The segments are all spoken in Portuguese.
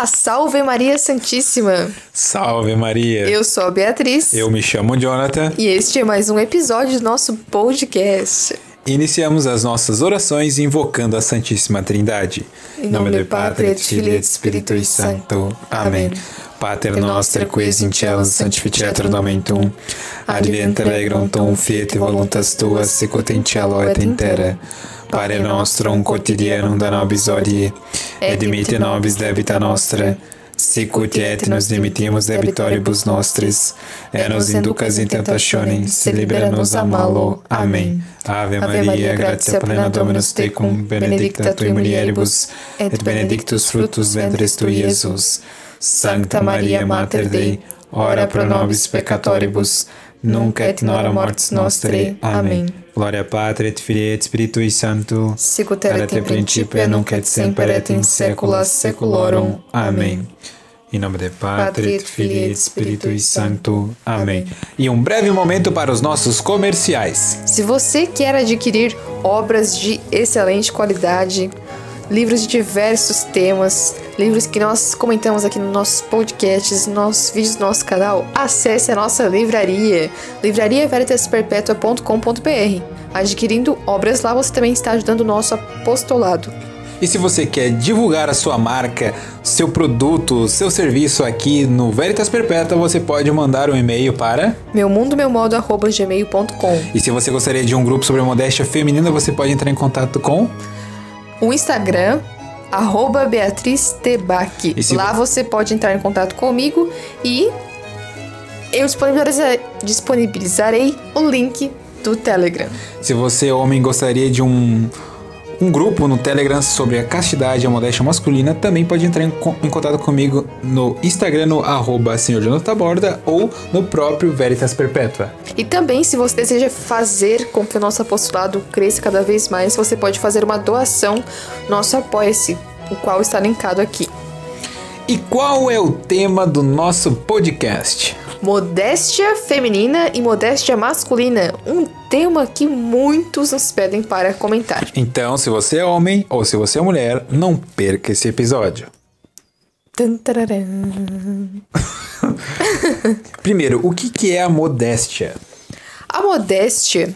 Olá, salve Maria Santíssima! Salve Maria! Eu sou a Beatriz. Eu me chamo Jonathan. E este é mais um episódio do nosso podcast. Iniciamos as nossas orações invocando a Santíssima Trindade. Em nome do Pátria, et Filii et Spiritui Sancto. Amém. Pater noster qui es in cielo sanctificetur nomen tuum. Advent regrum tuum fiat voluntas tuas sicut in cielo et in terra. Pare nostrum quotidianum da nobis hodie, et dimitte nobis debita nostra, sicut et nos dimittimus debitoribus nostris, et nos inducas in tentationem, se libera nos a malo. Amém. Ave Maria, gratia plena Dominus tecum, benedicta tui mulieribus, et benedictus fructus ventris tui, Jesus. Sancta Maria Mater Dei, ora pro nobis peccatoribus, nunc et in hora mortis nostrae. Amém. Gloria Patri et Filii et Spiritui Sancto, Sicut in principio nunc et semper et in saecula saeculorum. Amém. Em nome do Pátria, et Filii et Spiritui Sancto. Amém. E um breve momento para os nossos comerciais. Se você quer adquirir obras de excelente qualidade, livros de diversos temas, livros que nós comentamos aqui nos nossos podcasts, nos nossos vídeos do nosso canal, acesse a nossa livraria, livrariaveritasperpetua.com.br. Adquirindo obras lá, você também está ajudando o nosso apostolado. E se você quer divulgar a sua marca, seu produto, seu serviço aqui no Veritas Perpétua, você pode mandar um e-mail para meumundomeumoldo@gmail.com. E se você gostaria de um grupo sobre modéstia feminina, você pode entrar em contato com o Instagram arroba Beatriz Tebac. Lá você pode entrar em contato comigo e eu disponibilizarei, disponibilizarei o link do Telegram. Se você, homem, gostaria de um um grupo no Telegram sobre a castidade e a modéstia masculina, também pode entrar em, em contato comigo no Instagram, no arroba Borda, ou no próprio Veritas Perpétua. E também, se você deseja fazer com que o nosso apostolado cresça cada vez mais, você pode fazer uma doação nosso Apoia-se, o qual está linkado aqui. E qual é o tema do nosso podcast? Modéstia feminina e modéstia masculina, um tema que muitos nos pedem para comentar. Então, se você é homem ou se você é mulher, não perca esse episódio. Primeiro, o que é a modéstia? A modéstia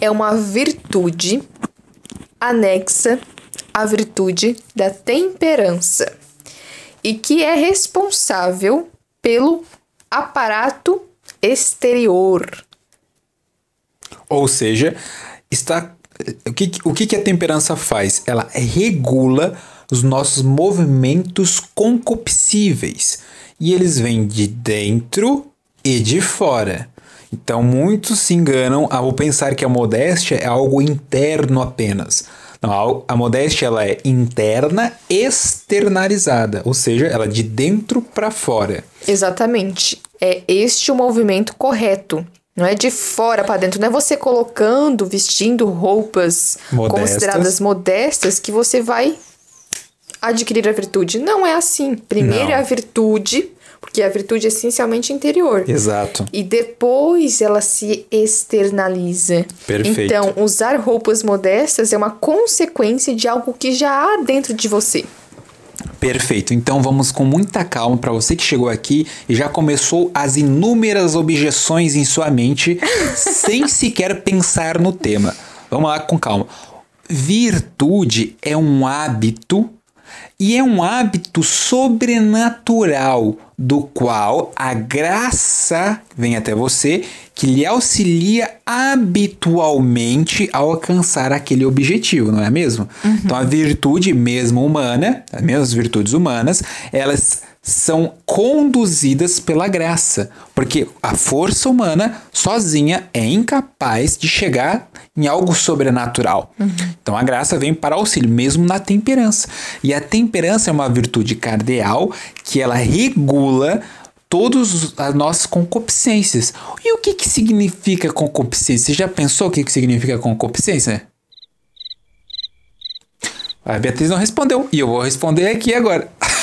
é uma virtude anexa à virtude da temperança e que é responsável pelo aparato exterior. Ou seja, está o que, o que a temperança faz? Ela regula os nossos movimentos concupiscíveis e eles vêm de dentro e de fora. Então muitos se enganam ao pensar que a modéstia é algo interno apenas. Não, a modéstia ela é interna externalizada, ou seja, ela é de dentro para fora. Exatamente. É este o movimento correto. Não é de fora para dentro, não é você colocando, vestindo roupas modestas. consideradas modestas que você vai adquirir a virtude. Não é assim. Primeiro é a virtude, porque a virtude é essencialmente interior. Exato. E depois ela se externaliza. Perfeito. Então, usar roupas modestas é uma consequência de algo que já há dentro de você. Perfeito. Então vamos com muita calma para você que chegou aqui e já começou as inúmeras objeções em sua mente sem sequer pensar no tema. Vamos lá com calma. Virtude é um hábito e é um hábito sobrenatural do qual a graça vem até você que lhe auxilia habitualmente a alcançar aquele objetivo, não é mesmo? Uhum. Então a virtude mesmo humana, as mesmas virtudes humanas, elas são conduzidas pela graça, porque a força humana sozinha é incapaz de chegar em algo sobrenatural. Uhum. Então a graça vem para auxílio, mesmo na temperança. E a temperança é uma virtude cardeal que ela regula todas as nossas concupiscências. E o que, que significa concupiscência? Você já pensou o que, que significa concupiscência? A Beatriz não respondeu e eu vou responder aqui agora.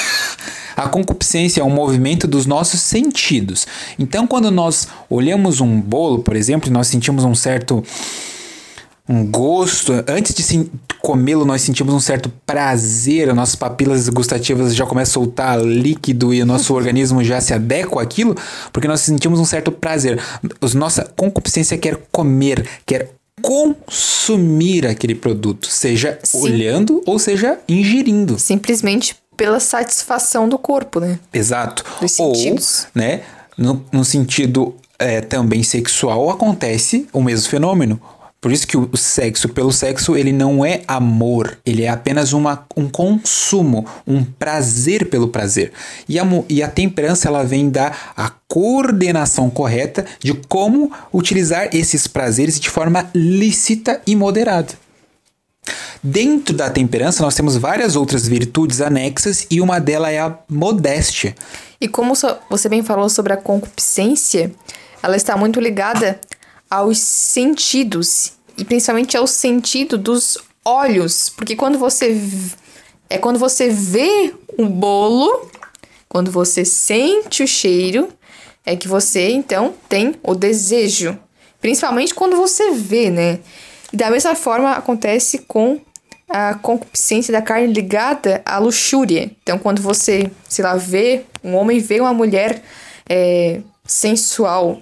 A concupiscência é um movimento dos nossos sentidos. Então, quando nós olhamos um bolo, por exemplo, nós sentimos um certo um gosto, antes de comê-lo nós sentimos um certo prazer, as nossas papilas gustativas já começam a soltar líquido e o nosso organismo já se adequa àquilo, porque nós sentimos um certo prazer. A nossa concupiscência quer comer, quer consumir aquele produto, seja Sim. olhando ou seja ingerindo. Simplesmente pela satisfação do corpo, né? Exato. Dos ou, né, no, no sentido é, também sexual acontece o mesmo fenômeno. Por isso que o sexo pelo sexo, ele não é amor, ele é apenas uma, um consumo, um prazer pelo prazer. E a, e a temperança, ela vem da a coordenação correta de como utilizar esses prazeres de forma lícita e moderada. Dentro da temperança, nós temos várias outras virtudes anexas e uma delas é a modéstia. E como você bem falou sobre a concupiscência, ela está muito ligada aos sentidos e principalmente ao sentido dos olhos, porque quando você é quando você vê um bolo, quando você sente o cheiro, é que você então tem o desejo, principalmente quando você vê, né? Da mesma forma acontece com a concupiscência da carne ligada à luxúria. Então, quando você, sei lá, vê um homem vê uma mulher é, sensual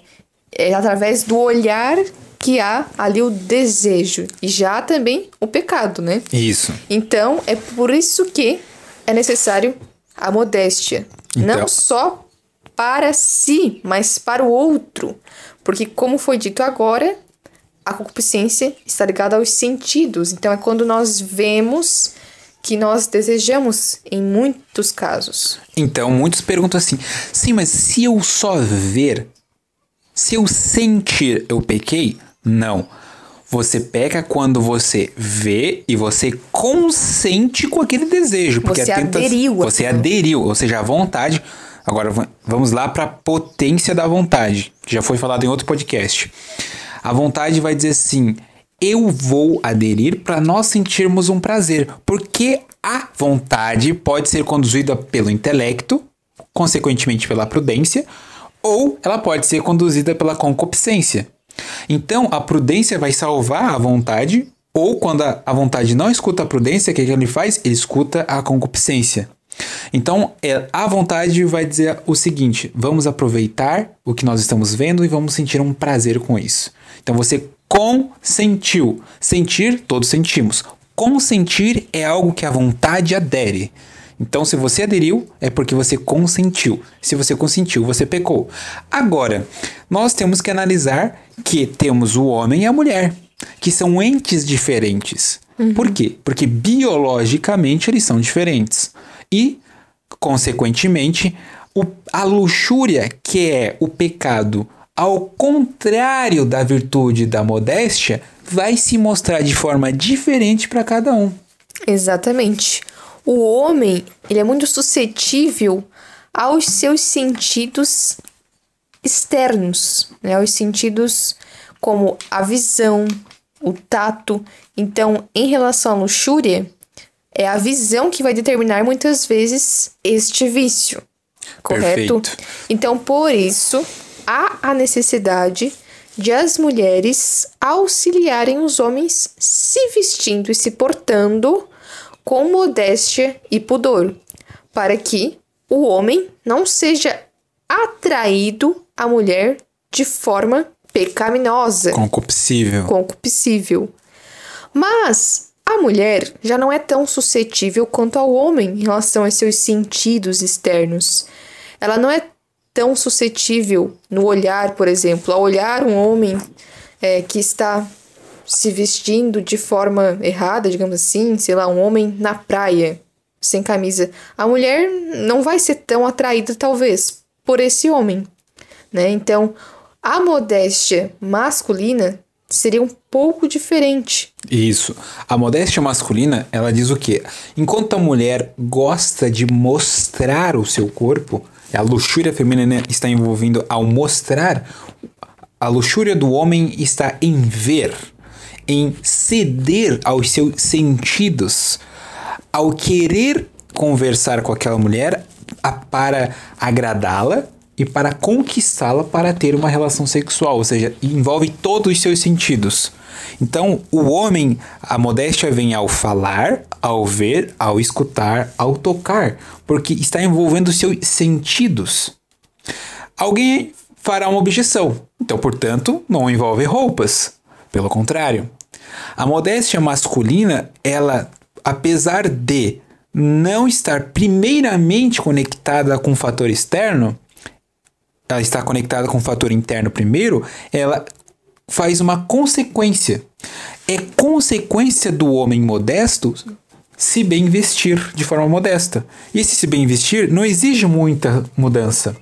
é através do olhar que há ali o desejo e já também o pecado, né? Isso. Então, é por isso que é necessário a modéstia. Então. Não só para si, mas para o outro. Porque, como foi dito agora, a concupiscência está ligada aos sentidos. Então, é quando nós vemos que nós desejamos em muitos casos. Então, muitos perguntam assim: sim, mas se eu só ver se eu sentir, eu pequei? Não. Você peca quando você vê e você consente com aquele desejo. Porque você tenta... aderiu. Você aderiu, ou seja, a vontade. Agora vamos lá para a potência da vontade, que já foi falado em outro podcast. A vontade vai dizer assim: eu vou aderir para nós sentirmos um prazer, porque a vontade pode ser conduzida pelo intelecto, consequentemente pela prudência, ou ela pode ser conduzida pela concupiscência. Então, a prudência vai salvar a vontade, ou quando a vontade não escuta a prudência, o que ele faz? Ele escuta a concupiscência. Então, é, a vontade vai dizer o seguinte: vamos aproveitar o que nós estamos vendo e vamos sentir um prazer com isso. Então, você consentiu. Sentir, todos sentimos. Consentir é algo que a vontade adere. Então, se você aderiu, é porque você consentiu. Se você consentiu, você pecou. Agora, nós temos que analisar que temos o homem e a mulher, que são entes diferentes. Uhum. Por quê? Porque biologicamente eles são diferentes. E, consequentemente, o, a luxúria, que é o pecado, ao contrário da virtude da modéstia, vai se mostrar de forma diferente para cada um. Exatamente. O homem, ele é muito suscetível aos seus sentidos externos, né? Aos sentidos como a visão, o tato. Então, em relação à luxúria, é a visão que vai determinar muitas vezes este vício. Correto? Perfeito. Então, por isso, há a necessidade de as mulheres auxiliarem os homens se vestindo e se portando com modéstia e pudor, para que o homem não seja atraído à mulher de forma pecaminosa. Concupiscível. Concupiscível. Mas a mulher já não é tão suscetível quanto ao homem em relação aos seus sentidos externos. Ela não é tão suscetível no olhar, por exemplo, a olhar um homem é, que está se vestindo de forma errada, digamos assim, sei lá, um homem na praia, sem camisa, a mulher não vai ser tão atraída, talvez, por esse homem, né? Então, a modéstia masculina seria um pouco diferente. Isso. A modéstia masculina, ela diz o quê? Enquanto a mulher gosta de mostrar o seu corpo, a luxúria feminina está envolvendo ao mostrar, a luxúria do homem está em ver em ceder aos seus sentidos, ao querer conversar com aquela mulher a, para agradá-la e para conquistá-la para ter uma relação sexual, ou seja, envolve todos os seus sentidos. Então, o homem, a modéstia vem ao falar, ao ver, ao escutar, ao tocar, porque está envolvendo seus sentidos. Alguém fará uma objeção, então, portanto, não envolve roupas. Pelo contrário, a modéstia masculina, ela, apesar de não estar primeiramente conectada com o fator externo, ela está conectada com o fator interno primeiro, ela faz uma consequência. É consequência do homem modesto se bem vestir de forma modesta. E esse se bem vestir não exige muita mudança.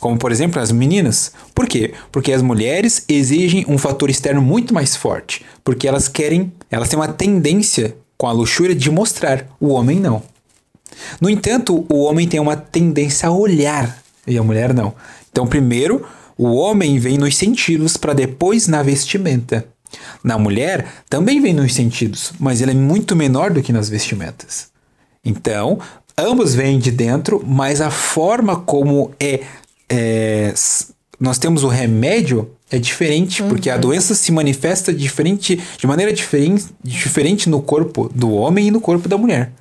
Como, por exemplo, as meninas. Por quê? Porque as mulheres exigem um fator externo muito mais forte. Porque elas querem, elas têm uma tendência com a luxúria de mostrar. O homem não. No entanto, o homem tem uma tendência a olhar e a mulher não. Então, primeiro, o homem vem nos sentidos para depois na vestimenta. Na mulher também vem nos sentidos, mas ele é muito menor do que nas vestimentas. Então, ambos vêm de dentro, mas a forma como é, é nós temos o remédio é diferente, uhum. porque a doença se manifesta diferente, de maneira diferente, diferente no corpo do homem e no corpo da mulher.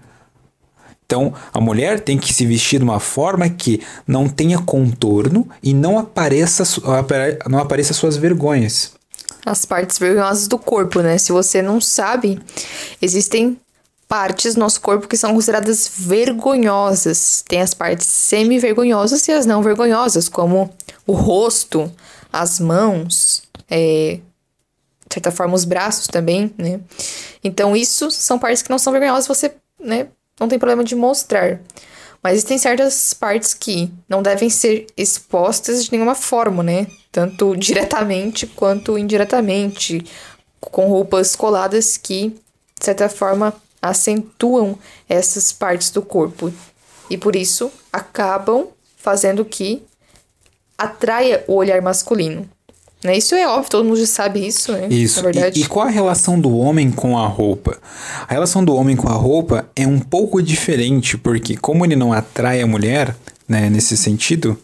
Então, a mulher tem que se vestir de uma forma que não tenha contorno e não apareça, não apareça suas vergonhas. As partes vergonhosas do corpo, né? Se você não sabe, existem partes do nosso corpo que são consideradas vergonhosas. Tem as partes semi-vergonhosas e as não vergonhosas, como o rosto, as mãos, é, de certa forma os braços também, né? Então, isso são partes que não são vergonhosas, você, né, não tem problema de mostrar. Mas existem certas partes que não devem ser expostas de nenhuma forma, né? Tanto diretamente quanto indiretamente, com roupas coladas que, de certa forma, acentuam essas partes do corpo. E por isso acabam fazendo que atraia o olhar masculino. Né? Isso é óbvio, todo mundo já sabe isso, né? Isso. Na verdade. E, e qual a relação do homem com a roupa? A relação do homem com a roupa é um pouco diferente, porque como ele não atrai a mulher, né, nesse sentido,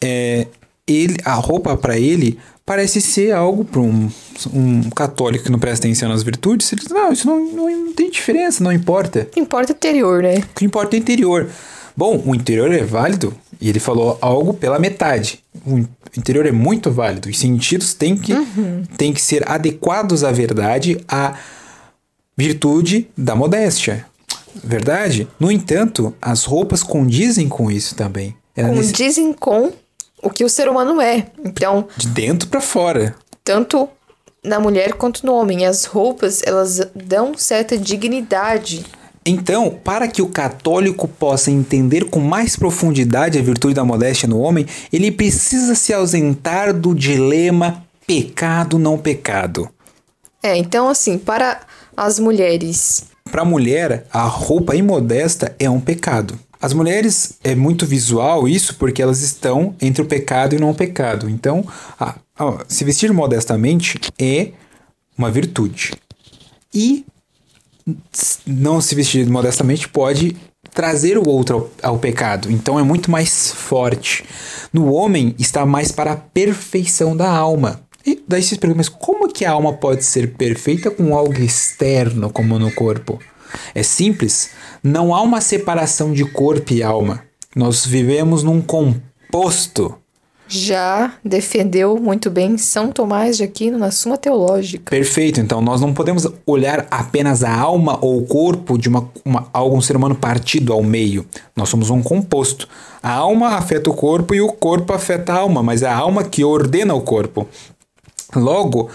é, ele, a roupa para ele parece ser algo para um, um católico que não presta atenção nas virtudes. Ele diz, não, isso não, não, não tem diferença, não importa. O que importa é o interior, né? O que importa é o interior. Bom, o interior é válido e ele falou algo pela metade. O interior é muito válido. Os sentidos têm que, uhum. têm que ser adequados à verdade, à virtude da modéstia. Verdade? No entanto, as roupas condizem com isso também. condizem nesse... com o que o ser humano é. Então. De dentro para fora. Tanto na mulher quanto no homem. As roupas, elas dão certa dignidade então, para que o católico possa entender com mais profundidade a virtude da modéstia no homem, ele precisa se ausentar do dilema pecado não pecado. É, então assim, para as mulheres. Para a mulher, a roupa imodesta é um pecado. As mulheres é muito visual isso porque elas estão entre o pecado e o não pecado. Então, a, a, se vestir modestamente é uma virtude. E não se vestir modestamente pode trazer o outro ao, ao, pecado. Então é muito mais forte. No homem está mais para a perfeição da alma. E daí se pergunta, mas como que a alma pode ser perfeita com algo externo como no corpo? É simples, não há uma separação de corpo e alma. Nós vivemos num composto já defendeu muito bem São Tomás de Aquino na Suma Teológica. Perfeito. Então nós não podemos olhar apenas a alma ou o corpo de uma, uma, algum ser humano partido ao meio. Nós somos um composto. A alma afeta o corpo e o corpo afeta a alma, mas é a alma que ordena o corpo. Logo,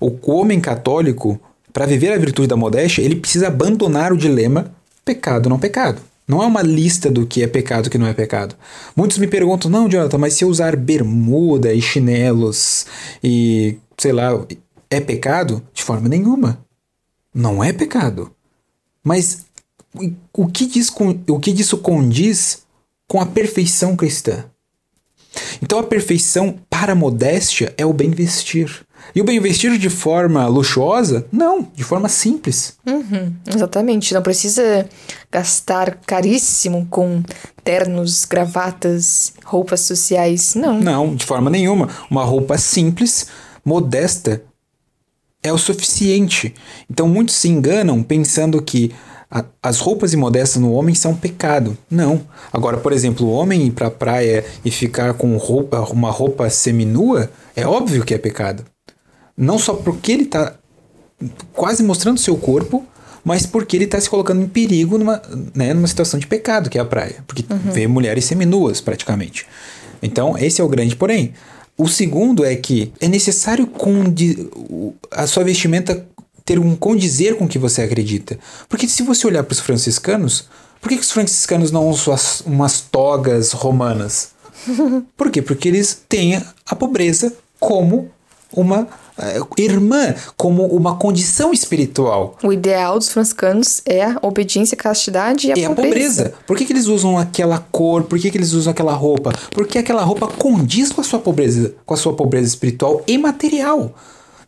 o homem católico, para viver a virtude da modéstia, ele precisa abandonar o dilema pecado não pecado. Não é uma lista do que é pecado e que não é pecado. Muitos me perguntam, não, Jonathan, mas se eu usar bermuda e chinelos e, sei lá, é pecado? De forma nenhuma. Não é pecado. Mas o que, diz, o que disso condiz com a perfeição cristã? Então a perfeição para a modéstia é o bem vestir. E o bem vestir de forma luxuosa? Não, de forma simples. Uhum, exatamente. Não precisa gastar caríssimo com ternos, gravatas, roupas sociais. Não. Não, de forma nenhuma. Uma roupa simples, modesta, é o suficiente. Então muitos se enganam pensando que a, as roupas imodestas no homem são pecado. Não. Agora, por exemplo, o homem ir pra praia e ficar com roupa, uma roupa seminua, é óbvio que é pecado. Não só porque ele está quase mostrando seu corpo, mas porque ele está se colocando em perigo numa, né, numa situação de pecado, que é a praia. Porque uhum. vê mulheres seminuas, praticamente. Então, esse é o grande porém. O segundo é que é necessário a sua vestimenta ter um condizer com o que você acredita. Porque se você olhar para os franciscanos, por que, que os franciscanos não usam as, umas togas romanas? Por quê? Porque eles têm a pobreza como uma irmã, como uma condição espiritual. O ideal dos franciscanos é a obediência, a castidade e a é pobreza. a pobreza. Por que, que eles usam aquela cor? Por que, que eles usam aquela roupa? Porque aquela roupa condiz com a sua pobreza, com a sua pobreza espiritual e material.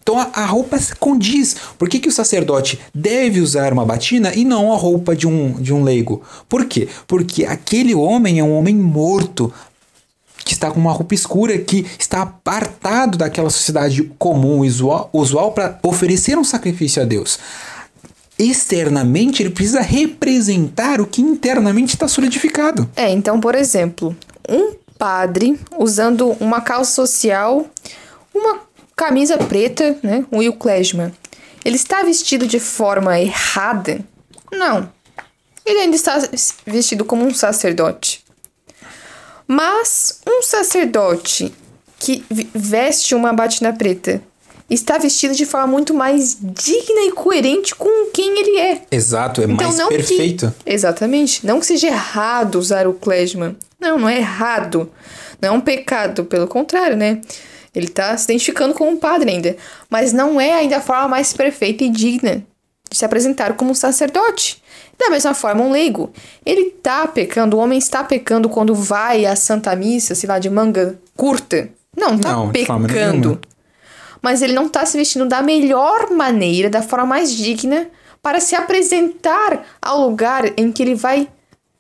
Então a, a roupa condiz. Por que, que o sacerdote deve usar uma batina e não a roupa de um, de um leigo? Por quê? Porque aquele homem é um homem morto, que está com uma roupa escura, que está apartado daquela sociedade comum, usual, usual para oferecer um sacrifício a Deus. Externamente, ele precisa representar o que internamente está solidificado. É, então, por exemplo, um padre usando uma calça social, uma camisa preta, né? Um Will. Ele está vestido de forma errada? Não. Ele ainda está vestido como um sacerdote. Mas um sacerdote que veste uma batina preta está vestido de forma muito mais digna e coerente com quem ele é. Exato, é então, mais perfeito. Que, exatamente. Não que seja errado usar o klezman. Não, não é errado. Não é um pecado, pelo contrário, né? Ele está se identificando como um padre ainda. Mas não é ainda a forma mais perfeita e digna de se apresentar como um sacerdote. Da mesma forma, um leigo. Ele está pecando, o homem está pecando quando vai à Santa Missa, sei lá, de manga curta. Não, está não, pecando. Mas ele não está se vestindo da melhor maneira, da forma mais digna, para se apresentar ao lugar em que ele vai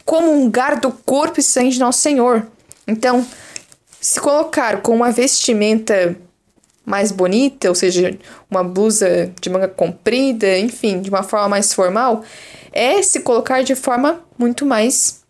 comungar do corpo e sangue de Nosso Senhor. Então, se colocar com uma vestimenta mais bonita, ou seja, uma blusa de manga comprida, enfim, de uma forma mais formal, é se colocar de forma muito mais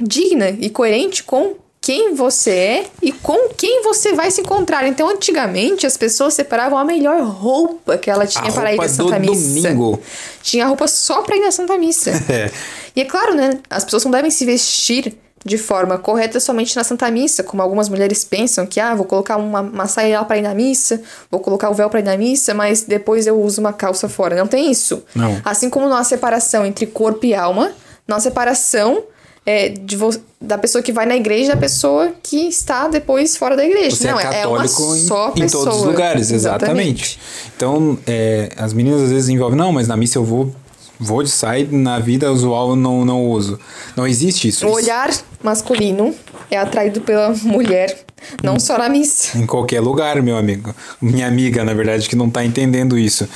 digna e coerente com quem você é e com quem você vai se encontrar. Então, antigamente, as pessoas separavam a melhor roupa que ela tinha a para ir à Santa Missa. Domingo. Tinha roupa só para ir na Santa Missa. É. E é claro, né? As pessoas não devem se vestir de forma correta somente na Santa Missa, como algumas mulheres pensam que, ah, vou colocar uma, uma saia para ir na missa, vou colocar o véu para ir na missa, mas depois eu uso uma calça fora. Não tem isso. Não. Assim como não há separação entre corpo e alma, não há separação é, de da pessoa que vai na igreja da pessoa que está depois fora da igreja. Você não, é católico é uma só em, pessoa. em todos os lugares, exatamente. exatamente. Então, é, as meninas às vezes envolvem, não, mas na missa eu vou vou de sair na vida usual não, não uso. Não existe isso. O olhar masculino é atraído pela mulher, não só na missa. Em qualquer lugar, meu amigo. Minha amiga, na verdade, que não está entendendo isso.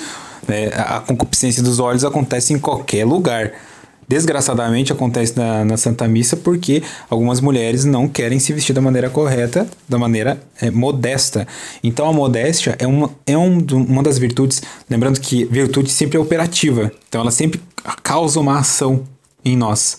É, a concupiscência dos olhos acontece em qualquer lugar. Desgraçadamente acontece na, na, Santa Missa porque algumas mulheres não querem se vestir da maneira correta, da maneira é, modesta. Então a modéstia é, uma, é um, uma das virtudes, lembrando que virtude sempre é operativa, então ela sempre causa uma ação em nós.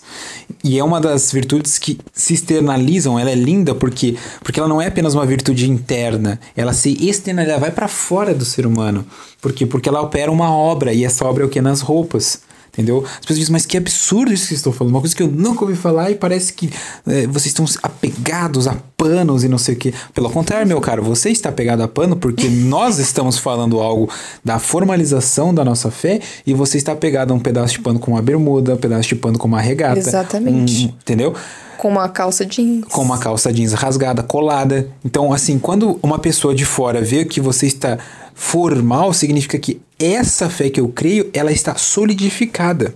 E é uma das virtudes que se externalizam, ela é linda porque porque ela não é apenas uma virtude interna, ela se externaliza, vai para fora do ser humano. Por quê? Porque ela opera uma obra e essa obra é o que nas roupas. Entendeu? As pessoas dizem, mas que absurdo isso que estou falando. Uma coisa que eu nunca ouvi falar e parece que é, vocês estão apegados a panos e não sei o que. Pelo contrário, meu caro, você está apegado a pano porque nós estamos falando algo da formalização da nossa fé e você está apegado a um pedaço de pano com uma bermuda, um pedaço de pano com uma regata. Exatamente. Um, entendeu? Com uma calça jeans. Com uma calça jeans rasgada, colada. Então, assim, quando uma pessoa de fora vê que você está formal, significa que essa fé que eu creio, ela está solidificada.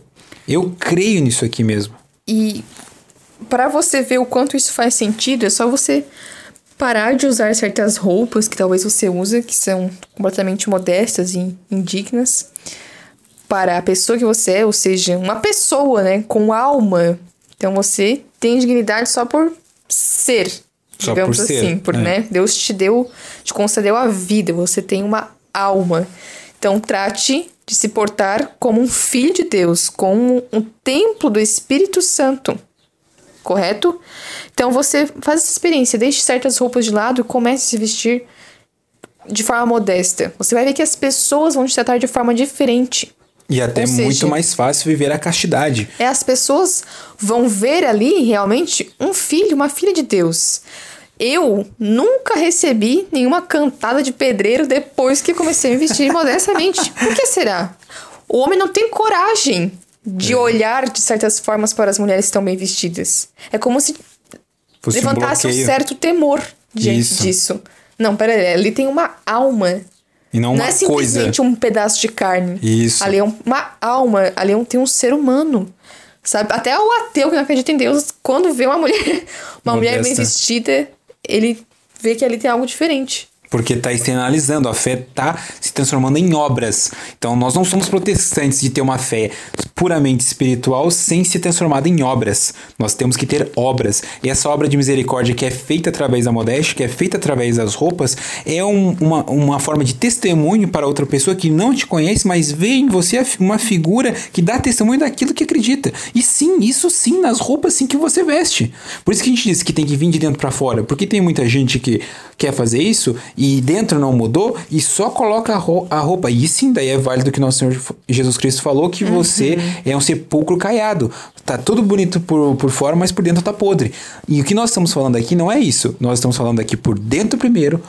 Eu creio nisso aqui mesmo. E para você ver o quanto isso faz sentido, é só você parar de usar certas roupas que talvez você usa, que são completamente modestas e indignas, para a pessoa que você é, ou seja, uma pessoa, né, com alma. Então você tem dignidade só por ser, só digamos por assim, ser, por, é. né? Deus te deu, te concedeu a vida, você tem uma alma. Então, trate de se portar como um filho de Deus, como um templo do Espírito Santo. Correto? Então, você faz essa experiência, deixe certas roupas de lado e comece a se vestir de forma modesta. Você vai ver que as pessoas vão te tratar de forma diferente. E até Ou muito mais fácil viver a castidade. É, as pessoas vão ver ali realmente um filho, uma filha de Deus. Eu nunca recebi nenhuma cantada de pedreiro depois que comecei a me vestir modestamente. Por que será? O homem não tem coragem de é. olhar de certas formas para as mulheres que estão bem vestidas. É como se Fosse levantasse um, um, certo temor diante Isso. disso. Não, peraí, ali tem uma alma e não, não é simplesmente coisa. um pedaço de carne. Isso. Ali é uma alma, ali é um, tem um ser humano. Sabe? Até o ateu que não acredita em Deus, quando vê uma mulher, uma mulher bem vestida, ele vê que ali tem algo diferente porque está externalizando, a fé está se transformando em obras. Então nós não somos protestantes de ter uma fé puramente espiritual sem se transformada em obras. Nós temos que ter obras. E essa obra de misericórdia que é feita através da modéstia, que é feita através das roupas, é um, uma, uma forma de testemunho para outra pessoa que não te conhece, mas vê em você uma figura que dá testemunho daquilo que acredita. E sim, isso sim, nas roupas sim que você veste. Por isso que a gente diz que tem que vir de dentro para fora, porque tem muita gente que quer fazer isso e dentro não mudou e só coloca a roupa. E sim, daí é válido que nosso Senhor Jesus Cristo falou que uhum. você é um sepulcro caiado. Tá tudo bonito por, por fora, mas por dentro tá podre. E o que nós estamos falando aqui não é isso. Nós estamos falando aqui por dentro primeiro,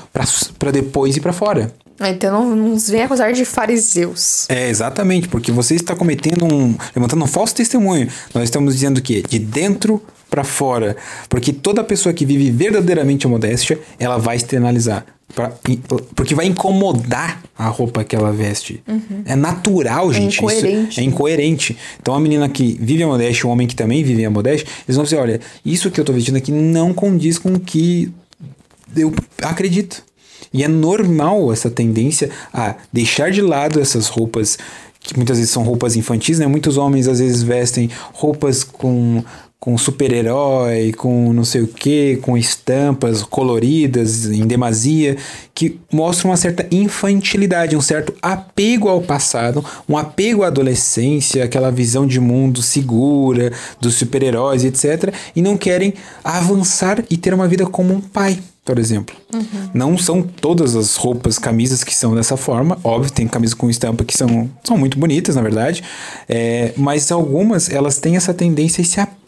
para depois ir para fora. Ah, então não nos vem acusar de fariseus. É, exatamente, porque você está cometendo um. levantando um falso testemunho. Nós estamos dizendo que de dentro para fora. Porque toda pessoa que vive verdadeiramente a modéstia, ela vai externalizar. Pra, porque vai incomodar a roupa que ela veste. Uhum. É natural, é gente. É incoerente. Isso é incoerente. Então a menina que vive a modéstia, o homem que também vive a modéstia, eles vão dizer: olha, isso que eu tô vestindo aqui não condiz com o que eu acredito. E é normal essa tendência a deixar de lado essas roupas que muitas vezes são roupas infantis, né? Muitos homens às vezes vestem roupas com com super-herói, com não sei o que, com estampas coloridas em demasia, que mostram uma certa infantilidade, um certo apego ao passado, um apego à adolescência, aquela visão de mundo segura, dos super-heróis, etc. E não querem avançar e ter uma vida como um pai por exemplo. Uhum. Não são todas as roupas, camisas que são dessa forma. Óbvio, tem camisas com estampa que são, são muito bonitas, na verdade. É, mas algumas, elas têm essa tendência, esse apego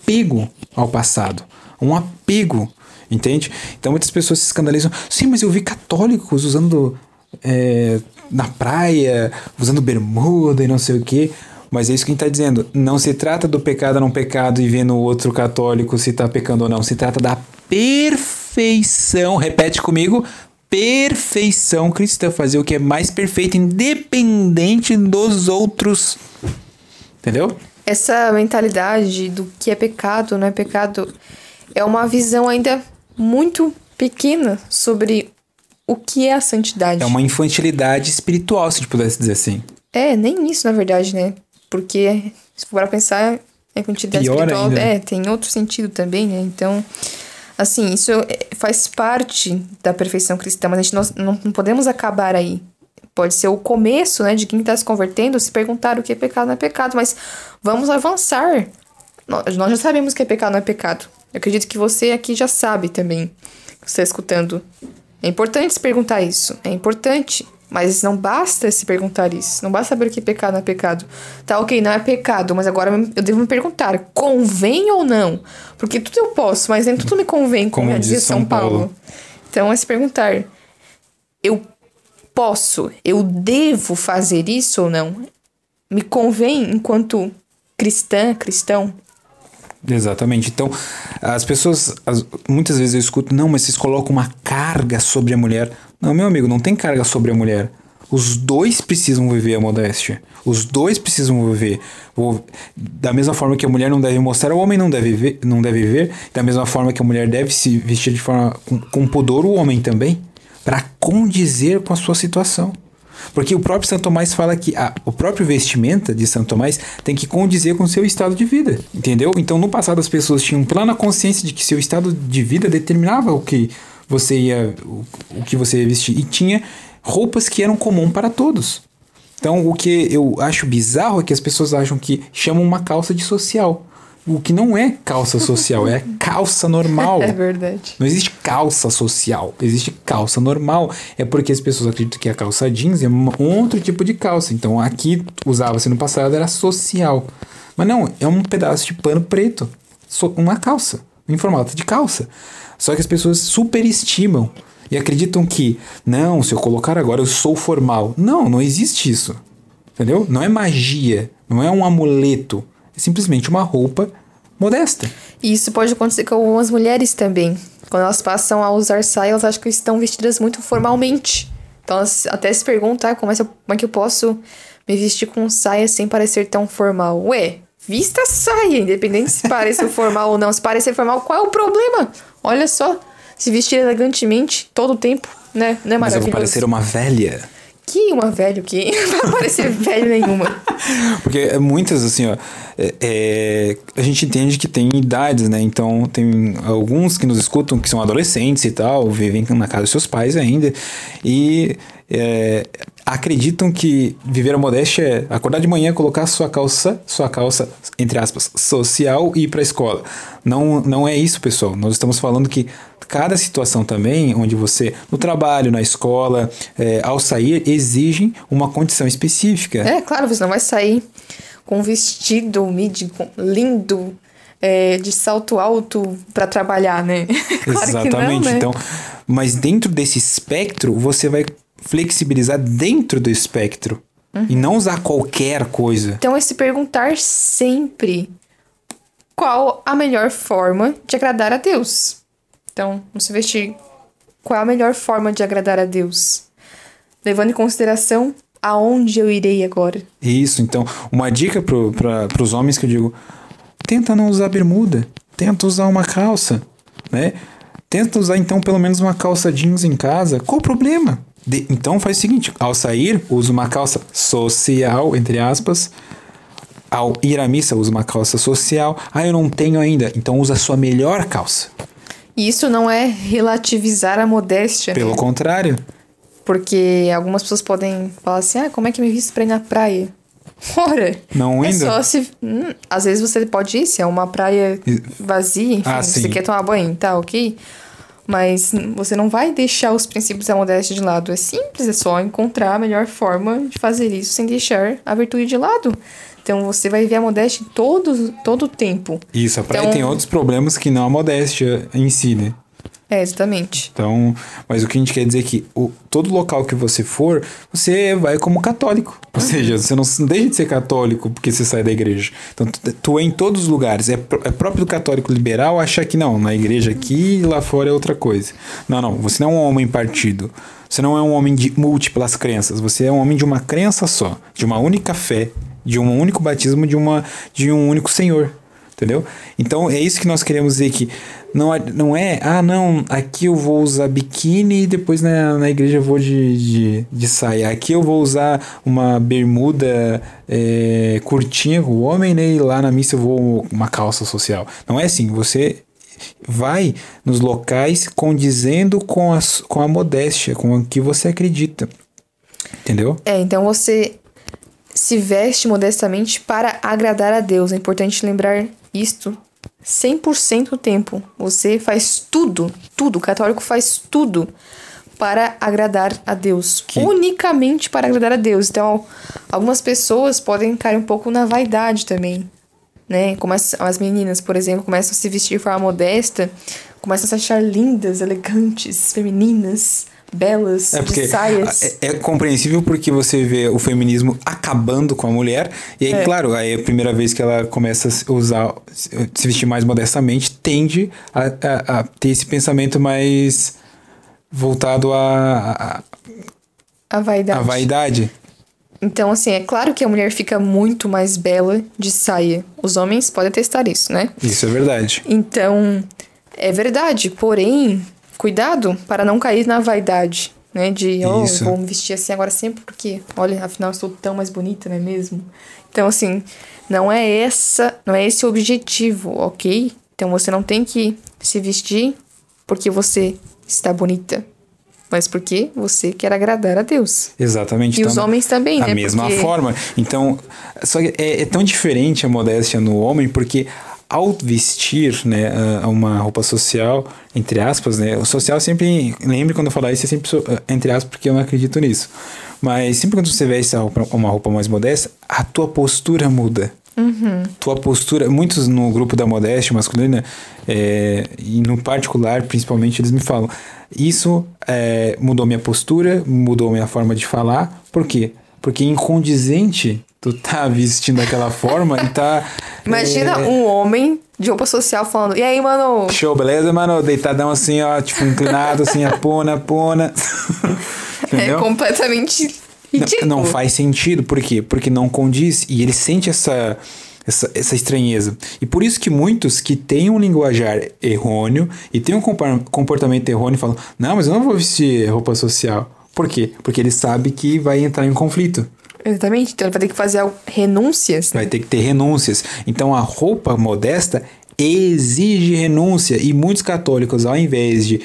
ao passado. Um apego, entende? Então muitas pessoas se escandalizam. Sim, mas eu vi católicos usando é, na praia, usando bermuda e não sei o que. Mas é isso que a gente está dizendo. Não se trata do pecado não pecado e vendo o outro católico se está pecando ou não. Se trata da perfeição, repete comigo, perfeição cristã, fazer o que é mais perfeito, independente dos outros. Entendeu? Essa mentalidade do que é pecado, não é pecado, é uma visão ainda muito pequena sobre o que é a santidade. É uma infantilidade espiritual, se a gente pudesse dizer assim. É, nem isso, na verdade, né? Porque, se for para pensar, a infantilidade Pior espiritual ainda. é, tem outro sentido também, né? Então, Assim, isso é, faz parte da perfeição cristã, mas a gente não, não podemos acabar aí. Pode ser o começo, né, de quem está se convertendo, se perguntar o que é pecado não é pecado, mas vamos avançar. Nós, nós já sabemos que é pecado não é pecado. Eu acredito que você aqui já sabe também, que você está escutando. É importante se perguntar isso. É importante. Mas não basta se perguntar isso. Não basta saber o que é pecado não é pecado. Tá, ok, não é pecado, mas agora eu devo me perguntar: convém ou não? Porque tudo eu posso, mas nem tudo me convém, como, como diz São, São Paulo. Paulo. Então é se perguntar: eu posso, eu devo fazer isso ou não? Me convém enquanto cristã, cristão? Exatamente. Então, as pessoas, as, muitas vezes eu escuto, não, mas vocês colocam uma carga sobre a mulher. Não, meu amigo, não tem carga sobre a mulher. Os dois precisam viver a modéstia. Os dois precisam viver. Da mesma forma que a mulher não deve mostrar, o homem não deve ver. Não deve ver da mesma forma que a mulher deve se vestir de forma com, com pudor, o homem também. Para condizer com a sua situação. Porque o próprio Santo Tomás fala que a, o próprio vestimenta de Santo Tomás tem que condizer com o seu estado de vida, entendeu? Então, no passado, as pessoas tinham plena consciência de que seu estado de vida determinava o que você ia, o, o que você ia vestir. E tinha roupas que eram comum para todos. Então, o que eu acho bizarro é que as pessoas acham que chamam uma calça de social. O que não é calça social, é calça normal. É verdade. Não existe calça social, existe calça normal. É porque as pessoas acreditam que a calça jeans é um outro tipo de calça. Então aqui usava-se no passado era social. Mas não, é um pedaço de pano preto. Uma calça, em formato de calça. Só que as pessoas superestimam e acreditam que, não, se eu colocar agora eu sou formal. Não, não existe isso. Entendeu? Não é magia, não é um amuleto. É simplesmente uma roupa modesta. E isso pode acontecer com algumas mulheres também. Quando elas passam a usar saia, elas acham que estão vestidas muito formalmente. Então elas até se perguntam ah, como, é, como é que eu posso me vestir com saia sem parecer tão formal. Ué, vista saia, independente se pareça formal ou não. Se parecer formal, qual é o problema? Olha só, se vestir elegantemente todo o tempo, né? Não é maravilhoso? Mas eu vou parecer uma velha. Que uma velha que não vai parecer velho nenhuma. Porque é muitas, assim, ó. É, é, a gente entende que tem idades, né? Então, tem alguns que nos escutam que são adolescentes e tal, vivem na casa dos seus pais ainda. E é, acreditam que viver a modéstia é acordar de manhã, colocar sua calça, sua calça, entre aspas, social e ir para a escola. Não, não é isso, pessoal. Nós estamos falando que cada situação também, onde você, no trabalho, na escola, é, ao sair, exigem uma condição específica. É, claro, você não vai sair com um vestido midi lindo, é, de salto alto para trabalhar, né? claro Exatamente. Não, né? Então, mas dentro desse espectro, você vai flexibilizar dentro do espectro. Uhum. E não usar qualquer coisa. Então é se perguntar sempre qual a melhor forma de agradar a Deus. Então, se vestir. Qual é a melhor forma de agradar a Deus? Levando em consideração aonde eu irei agora. Isso, então, uma dica para os homens que eu digo: tenta não usar bermuda, tenta usar uma calça, né? Tenta usar então pelo menos uma calça jeans em casa. Qual o problema? De, então faz o seguinte: ao sair, usa uma calça social, entre aspas. Ao ir à missa, usa uma calça social. Ah, eu não tenho ainda. Então usa a sua melhor calça. E isso não é relativizar a modéstia. Pelo né? contrário. Porque algumas pessoas podem falar assim: ah, como é que me visto pra ir na praia? Ora, não é ainda? só se. Hum, às vezes você pode ir, se é uma praia vazia, enfim, ah, você quer tomar banho, tá ok? Mas você não vai deixar os princípios da modéstia de lado. É simples, é só encontrar a melhor forma de fazer isso sem deixar a virtude de lado. Então você vai ver a modéstia todo, todo o tempo. Isso, a praia então, tem outros problemas que não a modéstia em si, né? É, exatamente. Então, mas o que a gente quer dizer é que o, todo local que você for, você vai como católico. Ou uhum. seja, você não, deixa de ser católico porque você sai da igreja. Então, tu, tu é em todos os lugares. É, é próprio do católico liberal achar que não, na igreja aqui e lá fora é outra coisa. Não, não. Você não é um homem partido. Você não é um homem de múltiplas crenças. Você é um homem de uma crença só, de uma única fé, de um único batismo de, uma, de um único Senhor. Entendeu? Então é isso que nós queremos dizer que não, não é, ah, não, aqui eu vou usar biquíni e depois na, na igreja eu vou de, de, de saia. Aqui eu vou usar uma bermuda é, curtinha com o homem, né? E lá na missa eu vou uma calça social. Não é assim, você vai nos locais condizendo com a, com a modéstia, com o que você acredita. Entendeu? É, então você se veste modestamente para agradar a Deus. É importante lembrar isto 100% do tempo. Você faz tudo, tudo, o católico faz tudo para agradar a Deus, que... unicamente para agradar a Deus. Então, algumas pessoas podem cair um pouco na vaidade também, né? Como as, as meninas, por exemplo, começam a se vestir de forma modesta, começam a se achar lindas, elegantes, femininas belas é porque de saias. É, é, compreensível porque você vê o feminismo acabando com a mulher. E aí, é. claro, aí a primeira vez que ela começa a usar, se vestir mais modestamente, tende a, a, a ter esse pensamento mais voltado a. A, a vaidade. A vaidade. Então, assim, é claro que a mulher fica muito mais bela de saia. Os homens podem testar isso, né? Isso é verdade. Então, é verdade. Porém, cuidado para não cair na vaidade, né? De, oh, Isso. vou me vestir assim agora sempre porque, olha, afinal eu sou tão mais bonita, não é mesmo? Então, assim, não é essa, não é esse o objetivo, ok? Então você não tem que se vestir porque você está bonita. mas porque você quer agradar a Deus. Exatamente. E então, os homens também, da né? Da mesma porque... forma. Então, só que é, é, tão diferente a modéstia no homem, porque ao vestir né, uma roupa social, entre aspas, né? O social sempre. Lembre quando eu falar isso, é sempre entre aspas, porque eu não acredito nisso. Mas sempre quando você veste uma roupa mais modesta, a tua postura muda. Uhum. Tua postura, muitos no grupo da modéstia masculina, é, e no particular, principalmente, eles me falam: Isso é, mudou minha postura, mudou minha forma de falar. Por quê? Porque incondizente tu tá vestindo daquela forma e tá. Imagina é... um homem de roupa social falando: E aí, mano? Show, beleza, mano? Deitadão assim, ó, tipo, inclinado assim, a pona, pona. é completamente ridículo. Não, não faz sentido. Por quê? Porque não condiz e ele sente essa essa, essa estranheza. E por isso que muitos que têm um linguajar errôneo e têm um comportamento errôneo falam: Não, mas eu não vou vestir roupa social. Por quê? Porque ele sabe que vai entrar em conflito. Exatamente. Então ele vai ter que fazer renúncias. Né? Vai ter que ter renúncias. Então a roupa modesta exige renúncia. E muitos católicos, ao invés de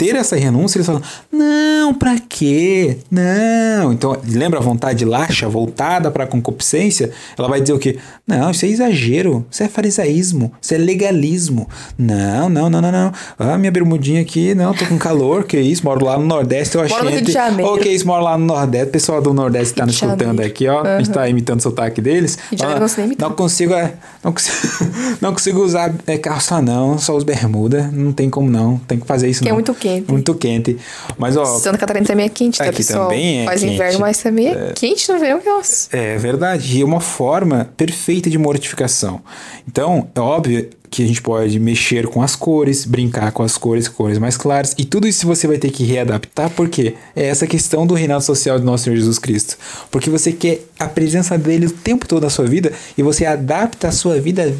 ter essa renúncia, eles falam: não, para quê? Não. Então, lembra a vontade laxa, voltada para a concupiscência? Ela vai dizer o quê? Não, isso é exagero, isso é farisaísmo, isso é legalismo. Não, não, não, não, não. Ah, minha bermudinha aqui, não, tô com calor, que isso, moro lá no Nordeste, eu achei. Moro no Rio de Janeiro. Ok, isso, moro lá no Nordeste. O pessoal do Nordeste tá nos escutando aqui, ó. Uhum. A gente tá imitando o sotaque deles. Ah, não consigo, é, não consigo, não consigo usar é, calça, não, só os bermuda. Não tem como não, tem que fazer isso que não. é muito quente quente. Muito quente. Mas, ó. Santa Catarina também é quente, tá, aqui pessoal? também é Faz quente. inverno, mas também é, é quente no verão, nossa. É verdade. E é uma forma perfeita de mortificação. Então, é óbvio que a gente pode mexer com as cores, brincar com as cores, cores mais claras, e tudo isso você vai ter que readaptar, porque é essa questão do reinado social do nosso Senhor Jesus Cristo. Porque você quer a presença dele o tempo todo na sua vida e você adapta a sua vida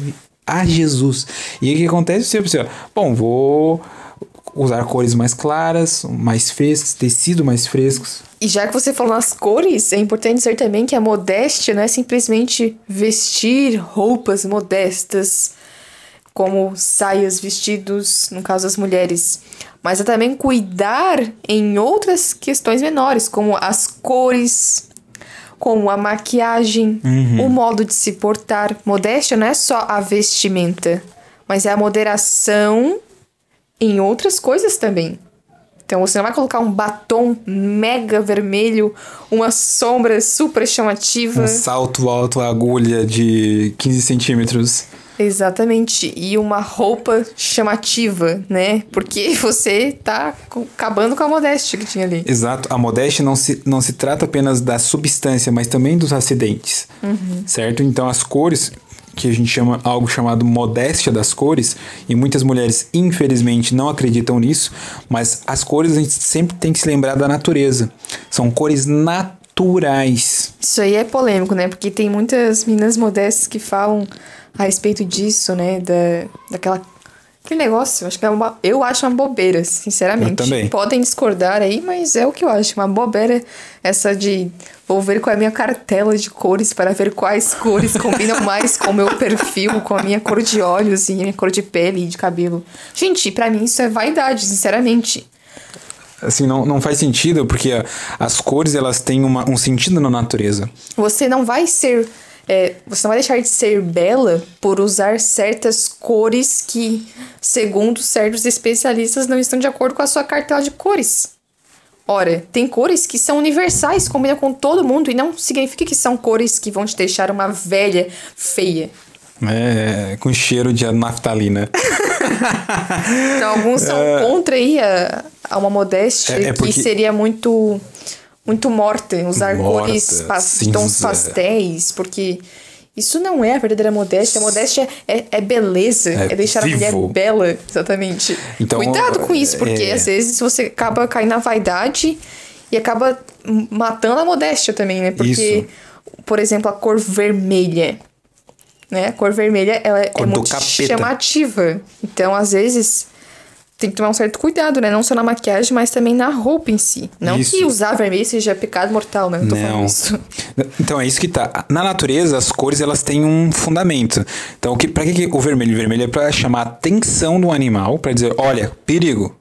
a Jesus. E o que acontece? Você, você bom, vou usar cores mais claras, mais frescas, tecido mais frescos. E já que você falou nas cores, é importante dizer também que a modéstia não é simplesmente vestir roupas modestas, como saias, vestidos, no caso das mulheres, mas é também cuidar em outras questões menores, como as cores, como a maquiagem, uhum. o modo de se portar. Modéstia não é só a vestimenta, mas é a moderação em outras coisas também. Então você não vai colocar um batom mega vermelho, uma sombra super chamativa. Um salto alto, agulha de 15 centímetros. Exatamente. E uma roupa chamativa, né? Porque você tá acabando com a modéstia que tinha ali. Exato. A modéstia não se, não se trata apenas da substância, mas também dos acidentes. Uhum. Certo? Então as cores que a gente chama algo chamado modéstia das cores, e muitas mulheres infelizmente não acreditam nisso, mas as cores a gente sempre tem que se lembrar da natureza. São cores naturais. Isso aí é polêmico, né? Porque tem muitas meninas modestas que falam a respeito disso, né? Da, daquela Aquele negócio, eu acho que é uma, eu acho uma bobeira, sinceramente. Eu também. Podem discordar aí, mas é o que eu acho. Uma bobeira essa de vou ver qual é a minha cartela de cores para ver quais cores combinam mais com o meu perfil, com a minha cor de olhos e a minha cor de pele e de cabelo. Gente, para mim isso é vaidade, sinceramente. Assim, não, não faz sentido, porque as cores elas têm uma, um sentido na natureza. Você não vai ser é, você não vai deixar de ser bela por usar certas cores que, segundo certos especialistas, não estão de acordo com a sua cartela de cores. Ora, tem cores que são universais, combinam com todo mundo e não significa que são cores que vão te deixar uma velha feia. É, com cheiro de naftalina. então, alguns são é... contra aí a, a uma modéstia é, é porque... que seria muito muito morta, usar morta, cores de tons pastéis, porque isso não é a verdadeira modéstia. A modéstia é, é beleza, é, é deixar vivo. a mulher bela, exatamente. Então, Cuidado com isso, porque é... às vezes você acaba caindo na vaidade e acaba matando a modéstia também, né? Porque, isso. por exemplo, a cor vermelha. Né? A cor vermelha ela é cor é muito chamativa. Então, às vezes, tem que tomar um certo cuidado, né? Não só na maquiagem, mas também na roupa em si. Não isso. que usar vermelho seja pecado mortal, né? Não tô falando isso. Então é isso que tá. Na natureza, as cores elas têm um fundamento. Então, que, pra que, que o vermelho? O vermelho é pra chamar a atenção do animal, para dizer, olha, perigo.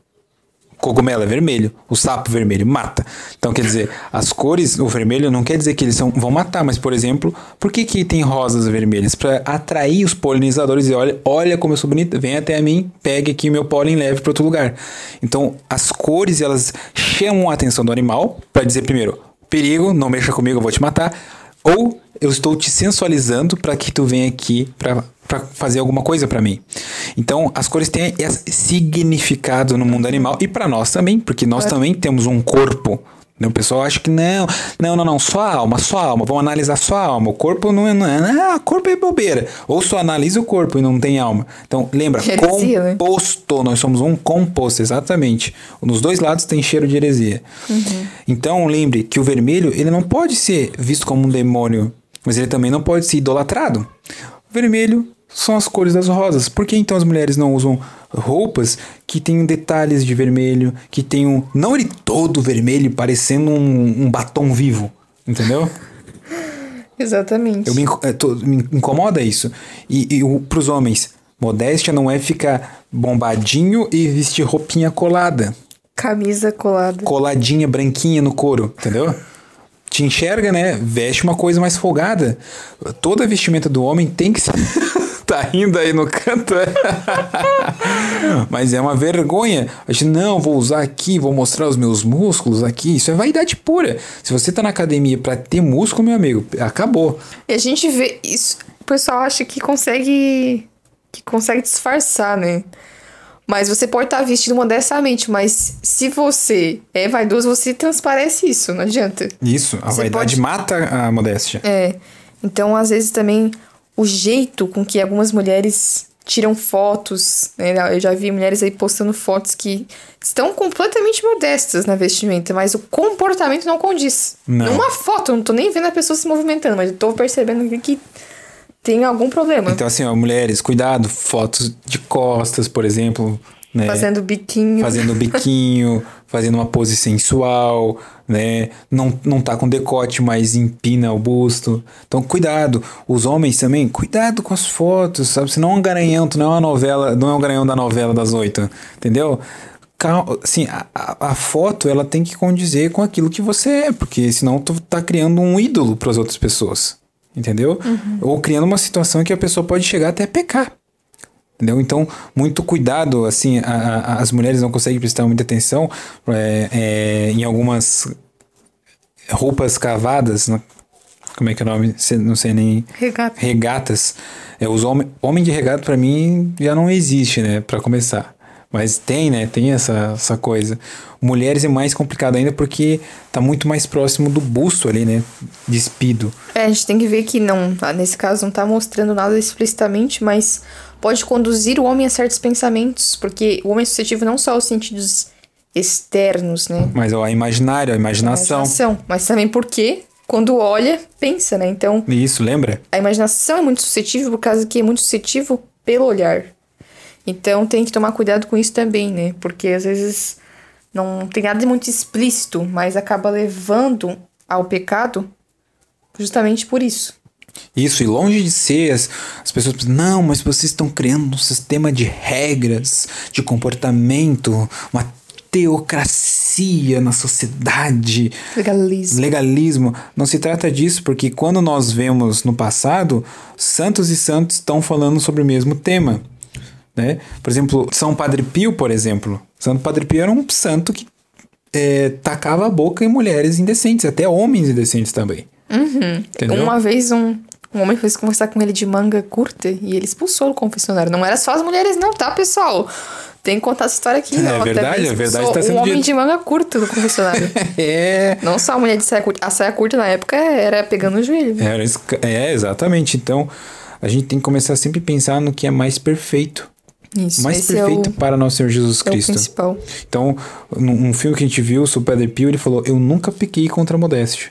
Cogumelo é vermelho, o sapo vermelho mata. Então, quer dizer, as cores, o vermelho não quer dizer que eles são, vão matar, mas, por exemplo, por que, que tem rosas vermelhas? Para atrair os polinizadores e olha, olha como eu sou bonita, vem até mim, pegue aqui meu pólen leve para outro lugar. Então, as cores, elas chamam a atenção do animal para dizer, primeiro, perigo, não mexa comigo, eu vou te matar. Ou eu estou te sensualizando para que tu venha aqui para fazer alguma coisa para mim. Então, as cores têm esse significado no mundo animal e para nós também, porque nós é. também temos um corpo. Né? O pessoal acha que não, não, não, não, só a alma, só a alma, vamos analisar só a alma. O corpo não é, não é, ah, corpo é bobeira. Ou só analisa o corpo e não tem alma. Então, lembra, heresia, né? composto, né? nós somos um composto, exatamente. Nos dois lados tem cheiro de heresia. Uhum. Então, lembre que o vermelho, ele não pode ser visto como um demônio, mas ele também não pode ser idolatrado. O vermelho são as cores das rosas. Por que então as mulheres não usam roupas que tenham detalhes de vermelho, que tenham. Não ele todo vermelho, parecendo um, um batom vivo. Entendeu? Exatamente. Eu me, é, tô, me incomoda isso. E, e para os homens, modéstia não é ficar bombadinho e vestir roupinha colada. Camisa colada. Coladinha, branquinha no couro, entendeu? Te enxerga, né? Veste uma coisa mais folgada. Toda vestimenta do homem tem que ser. Tá rindo aí no canto. É? Mas é uma vergonha. A gente, não, vou usar aqui, vou mostrar os meus músculos aqui. Isso é vaidade pura. Se você tá na academia para ter músculo, meu amigo, acabou. E a gente vê isso. O pessoal acha que consegue. que consegue disfarçar, né? Mas você pode estar tá vestido modestamente, mas se você é vaidoso, você transparece isso, não adianta. Isso, a você vaidade pode... mata a modéstia. É. Então, às vezes também o jeito com que algumas mulheres tiram fotos, né? Eu já vi mulheres aí postando fotos que estão completamente modestas na vestimenta, mas o comportamento não condiz. Não. Numa foto, eu não tô nem vendo a pessoa se movimentando, mas eu tô percebendo que tem algum problema. Então, assim, ó, mulheres, cuidado, fotos de costas, por exemplo, né? Fazendo biquinho. Fazendo biquinho, fazendo uma pose sensual, né? Não, não tá com decote, mas empina o busto. Então, cuidado. Os homens também, cuidado com as fotos, sabe? Senão é um garanhão, não é uma novela, não é um garanhão da novela das oito, entendeu? Assim, a, a, foto ela tem que condizer com aquilo que você é, porque senão tu tá criando um ídolo para as outras pessoas, entendeu? Uhum. Ou criando uma situação que a pessoa pode chegar até a pecar. Entendeu? Então, muito cuidado, assim, a, a, as mulheres não conseguem prestar muita atenção é, é, em algumas roupas cavadas, né? como é que é o nome? Não sei nem. Regata. Regatas. É, os homem, homem de regata, para mim, já não existe, né, para começar. Mas tem, né? Tem essa, essa coisa. Mulheres é mais complicado ainda porque tá muito mais próximo do busto ali, né? Despido. É, a gente tem que ver que não, nesse caso não tá mostrando nada explicitamente, mas pode conduzir o homem a certos pensamentos, porque o homem é suscetível não só aos sentidos externos, né? Mas ao imaginário, a imaginação. A imaginação. Mas também porque quando olha, pensa, né? Então. Isso, lembra? A imaginação é muito suscetível por causa que é muito suscetível pelo olhar. Então tem que tomar cuidado com isso também, né? Porque às vezes não tem nada de muito explícito, mas acaba levando ao pecado justamente por isso. Isso, e longe de ser as, as pessoas pensam, não, mas vocês estão criando um sistema de regras, de comportamento, uma teocracia na sociedade. Legalismo. Legalismo. Não se trata disso, porque quando nós vemos no passado, santos e santos estão falando sobre o mesmo tema. Né? Por exemplo, São Padre Pio, por exemplo. Santo Padre Pio era um santo que é, tacava a boca em mulheres indecentes, até homens indecentes também. Uhum. Uma vez um, um homem foi conversar com ele de manga curta e ele expulsou o confessionário. Não era só as mulheres, não, tá, pessoal? Tem que contar essa história aqui. É não, verdade, é verdade. Tá sendo um homem de manga curta do confessionário. é. Não só a mulher de saia curta. A saia curta na época era pegando o joelho. Era, é, exatamente. Então, a gente tem que começar sempre a pensar no que é mais perfeito. Isso, mais perfeito é o, para nosso Senhor Jesus Cristo. É o principal. Então, num, filme que a gente viu, o Padre Pio, ele falou: Eu nunca pequei contra a modéstia.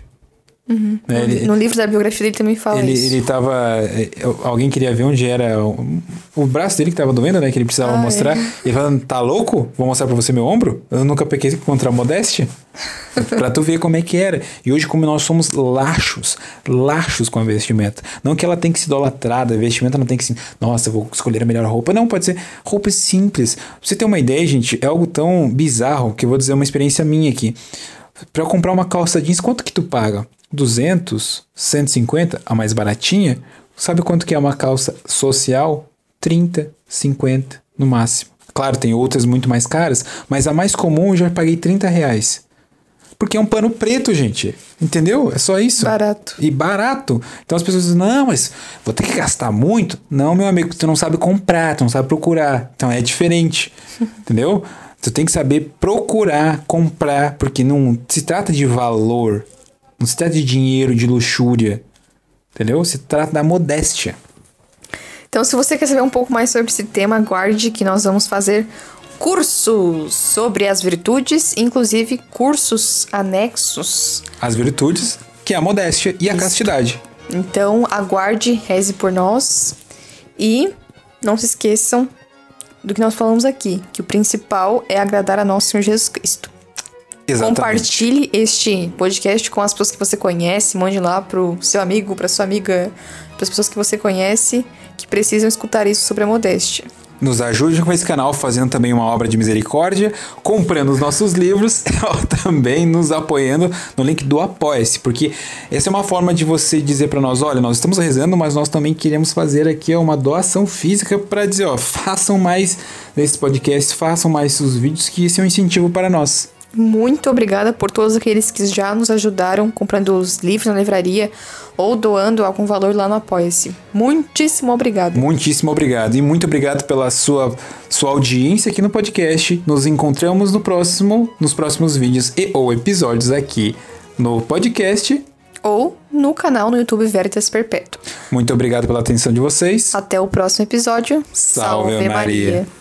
Uhum. Né, ele, no livro da biografia dele também fala ele, isso. Ele tava. É, alguém queria ver onde era o, o braço dele que tava doendo, né? Que ele precisava ah, mostrar. É. Ele falando, tá louco? Vou mostrar pra você meu ombro? Eu nunca pequei contra a modéstia. pra tu ver como é que era. E hoje, como nós somos laxos, laxos com a vestimenta. Não que ela tem que ser idolatrada, a vestimenta não tem que ser, nossa, vou escolher a melhor roupa. Não, pode ser roupas simples. Pra você ter uma ideia, gente, é algo tão bizarro que eu vou dizer uma experiência minha aqui. Pra comprar uma calça jeans, quanto que tu paga? 200? 150? A mais baratinha? Sabe quanto que é uma calça social? 30, 50 no máximo. Claro, tem outras muito mais caras, mas a mais comum eu já paguei 30 reais. Porque é um pano preto, gente. Entendeu? É só isso. Barato. E barato. Então as pessoas dizem, não, mas vou ter que gastar muito. Não, meu amigo, tu não sabe comprar, tu não sabe procurar. Então é diferente. entendeu? Tu tem que saber procurar, comprar, porque não se trata de valor, não se trata de dinheiro, de luxúria. Entendeu? Se trata da modéstia. Então, se você quer saber um pouco mais sobre esse tema, aguarde que nós vamos fazer cursos sobre as virtudes, inclusive cursos anexos. As virtudes, que é a modéstia e a Isso. castidade. Então, aguarde, reze por nós e não se esqueçam do que nós falamos aqui, que o principal é agradar a nosso Senhor Jesus Cristo. Exatamente. Compartilhe este podcast com as pessoas que você conhece, mande lá pro seu amigo, pra sua amiga, para as pessoas que você conhece que precisam escutar isso sobre a modéstia. Nos ajude com esse canal fazendo também uma obra de misericórdia, comprando os nossos livros ou também nos apoiando no link do Apoia-se, porque essa é uma forma de você dizer para nós, olha, nós estamos rezando, mas nós também queremos fazer aqui uma doação física para dizer, ó, façam mais desse podcast, façam mais os vídeos que isso é um incentivo para nós. Muito obrigada por todos aqueles que já nos ajudaram comprando os livros na livraria ou doando algum valor lá no Apoia-se. Muitíssimo obrigado. Muitíssimo obrigado. E muito obrigado pela sua, sua audiência aqui no podcast. Nos encontramos no próximo, nos próximos vídeos e ou episódios aqui no podcast ou no canal no YouTube Veritas Perpétuo. Muito obrigado pela atenção de vocês. Até o próximo episódio. Salve, Salve Maria. Maria.